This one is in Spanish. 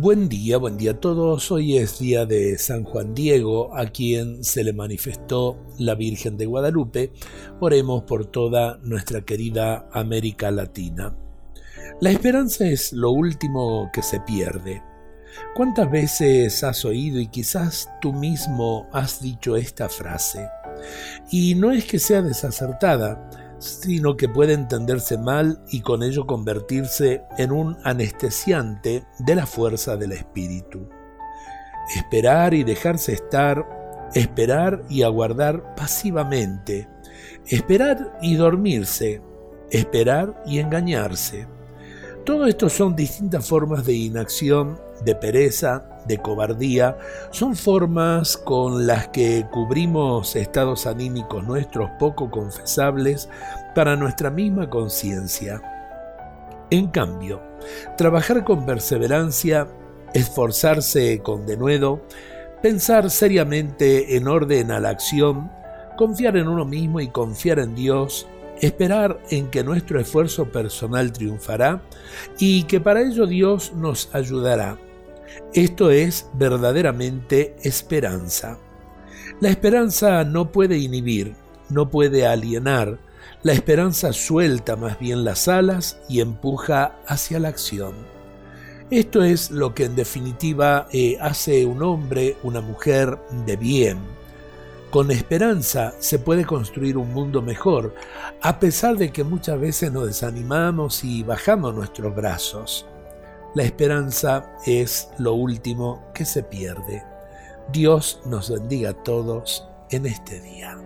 Buen día, buen día a todos. Hoy es día de San Juan Diego, a quien se le manifestó la Virgen de Guadalupe. Oremos por toda nuestra querida América Latina. La esperanza es lo último que se pierde. ¿Cuántas veces has oído y quizás tú mismo has dicho esta frase? Y no es que sea desacertada, sino que puede entenderse mal y con ello convertirse en un anestesiante de la fuerza del espíritu. Esperar y dejarse estar, esperar y aguardar pasivamente, esperar y dormirse, esperar y engañarse. Todo esto son distintas formas de inacción, de pereza, de cobardía, son formas con las que cubrimos estados anímicos nuestros poco confesables para nuestra misma conciencia. En cambio, trabajar con perseverancia, esforzarse con denuedo, pensar seriamente en orden a la acción, confiar en uno mismo y confiar en Dios, esperar en que nuestro esfuerzo personal triunfará y que para ello Dios nos ayudará esto es verdaderamente esperanza. La esperanza no puede inhibir, no puede alienar, la esperanza suelta más bien las alas y empuja hacia la acción. Esto es lo que en definitiva eh, hace un hombre, una mujer de bien. Con esperanza se puede construir un mundo mejor, a pesar de que muchas veces nos desanimamos y bajamos nuestros brazos. La esperanza es lo último que se pierde. Dios nos bendiga a todos en este día.